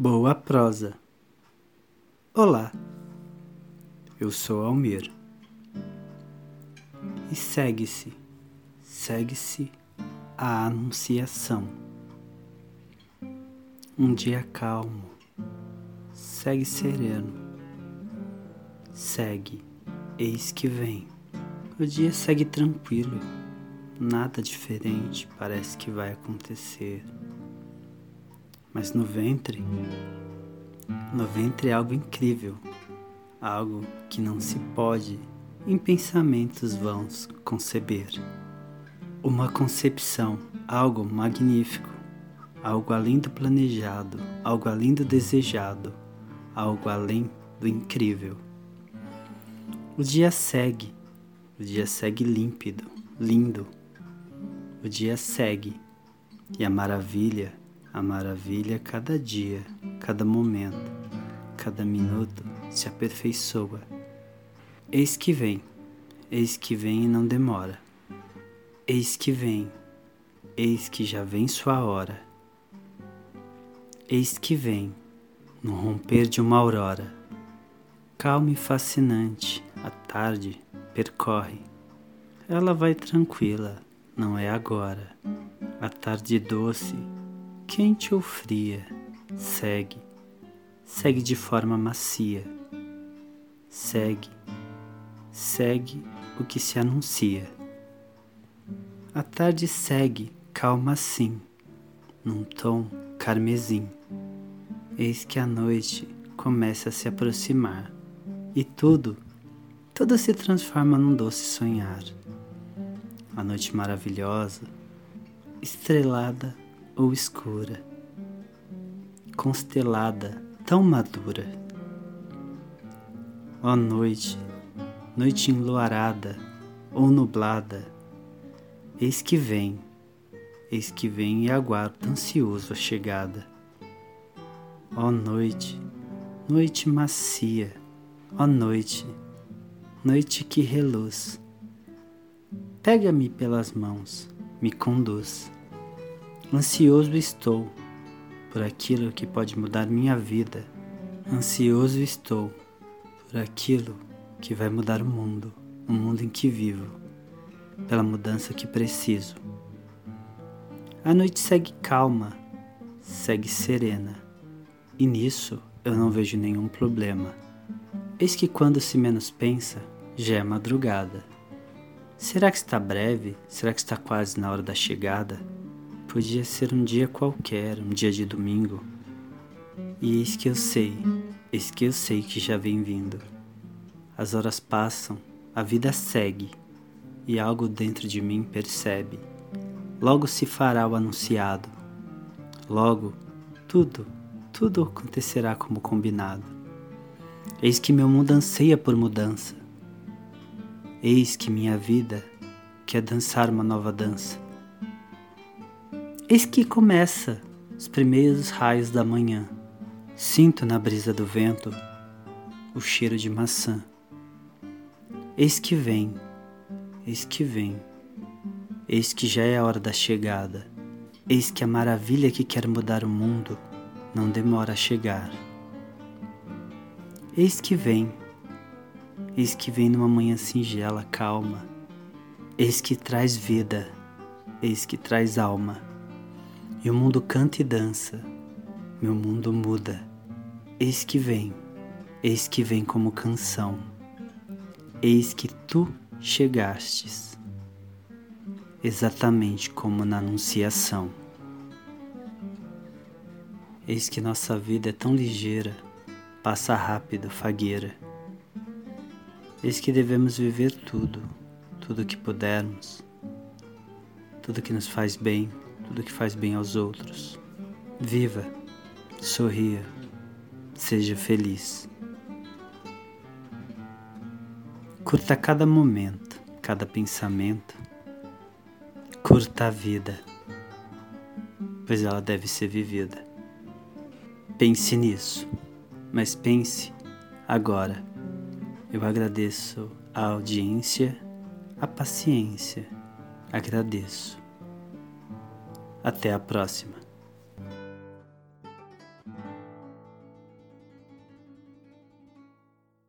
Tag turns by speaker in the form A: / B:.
A: Boa prosa. Olá, eu sou Almir. E segue-se, segue-se a anunciação. Um dia calmo, segue sereno, segue, eis que vem. O dia segue tranquilo, nada diferente parece que vai acontecer mas no ventre, no ventre é algo incrível, algo que não se pode em pensamentos vãos conceber. Uma concepção, algo magnífico, algo além do planejado, algo além do desejado, algo além do incrível. O dia segue, o dia segue límpido, lindo. O dia segue e a maravilha a maravilha cada dia, cada momento, cada minuto se aperfeiçoa. Eis que vem, eis que vem e não demora. Eis que vem, eis que já vem sua hora. Eis que vem, no romper de uma aurora. Calma e fascinante, a tarde percorre. Ela vai tranquila, não é agora. A tarde doce quente ou fria, segue, segue de forma macia, segue, segue o que se anuncia. A tarde segue, calma assim, num tom carmesim. Eis que a noite começa a se aproximar e tudo, tudo se transforma num doce sonhar. A noite maravilhosa, estrelada ou escura, constelada, tão madura. Ó noite, noite enluarada ou nublada, eis que vem, eis que vem e aguarda ansioso a chegada. Ó noite, noite macia, ó noite, noite que reluz, pega-me pelas mãos, me conduz Ansioso estou por aquilo que pode mudar minha vida. Ansioso estou por aquilo que vai mudar o mundo, o mundo em que vivo, pela mudança que preciso. A noite segue calma, segue serena, e nisso eu não vejo nenhum problema. Eis que quando se menos pensa, já é madrugada. Será que está breve? Será que está quase na hora da chegada? Podia ser um dia qualquer, um dia de domingo. E eis que eu sei, eis que eu sei que já vem vindo. As horas passam, a vida segue, e algo dentro de mim percebe. Logo se fará o anunciado. Logo, tudo, tudo acontecerá como combinado. Eis que meu mundo anseia por mudança. Eis que minha vida quer dançar uma nova dança. Eis que começa os primeiros raios da manhã. Sinto na brisa do vento o cheiro de maçã. Eis que vem, eis que vem, eis que já é a hora da chegada. Eis que a maravilha que quer mudar o mundo não demora a chegar. Eis que vem, eis que vem numa manhã singela, calma. Eis que traz vida, eis que traz alma. E o mundo canta e dança, meu mundo muda. Eis que vem, eis que vem como canção. Eis que tu chegastes, exatamente como na Anunciação. Eis que nossa vida é tão ligeira, passa rápido, fagueira. Eis que devemos viver tudo, tudo que pudermos, tudo que nos faz bem tudo que faz bem aos outros. Viva, sorria, seja feliz. Curta cada momento, cada pensamento. Curta a vida, pois ela deve ser vivida. Pense nisso, mas pense agora. Eu agradeço a audiência, a paciência. Agradeço. Até a próxima.